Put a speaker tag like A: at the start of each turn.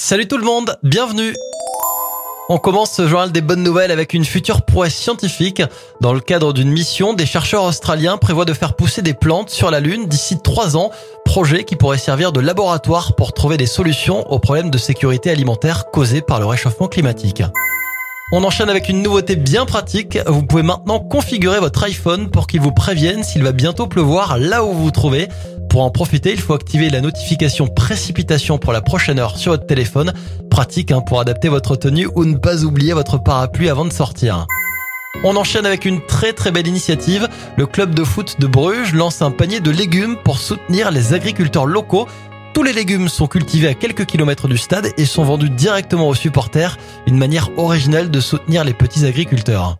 A: Salut tout le monde, bienvenue on commence ce journal des bonnes nouvelles avec une future prouesse scientifique. Dans le cadre d'une mission, des chercheurs australiens prévoient de faire pousser des plantes sur la Lune d'ici trois ans, projet qui pourrait servir de laboratoire pour trouver des solutions aux problèmes de sécurité alimentaire causés par le réchauffement climatique. On enchaîne avec une nouveauté bien pratique. Vous pouvez maintenant configurer votre iPhone pour qu'il vous prévienne s'il va bientôt pleuvoir là où vous vous trouvez. Pour en profiter, il faut activer la notification précipitation pour la prochaine heure sur votre téléphone. Pratique hein, pour adapter votre tenue ou ne pas oublier votre parapluie avant de sortir. On enchaîne avec une très très belle initiative. Le club de foot de Bruges lance un panier de légumes pour soutenir les agriculteurs locaux. Tous les légumes sont cultivés à quelques kilomètres du stade et sont vendus directement aux supporters, une manière originale de soutenir les petits agriculteurs.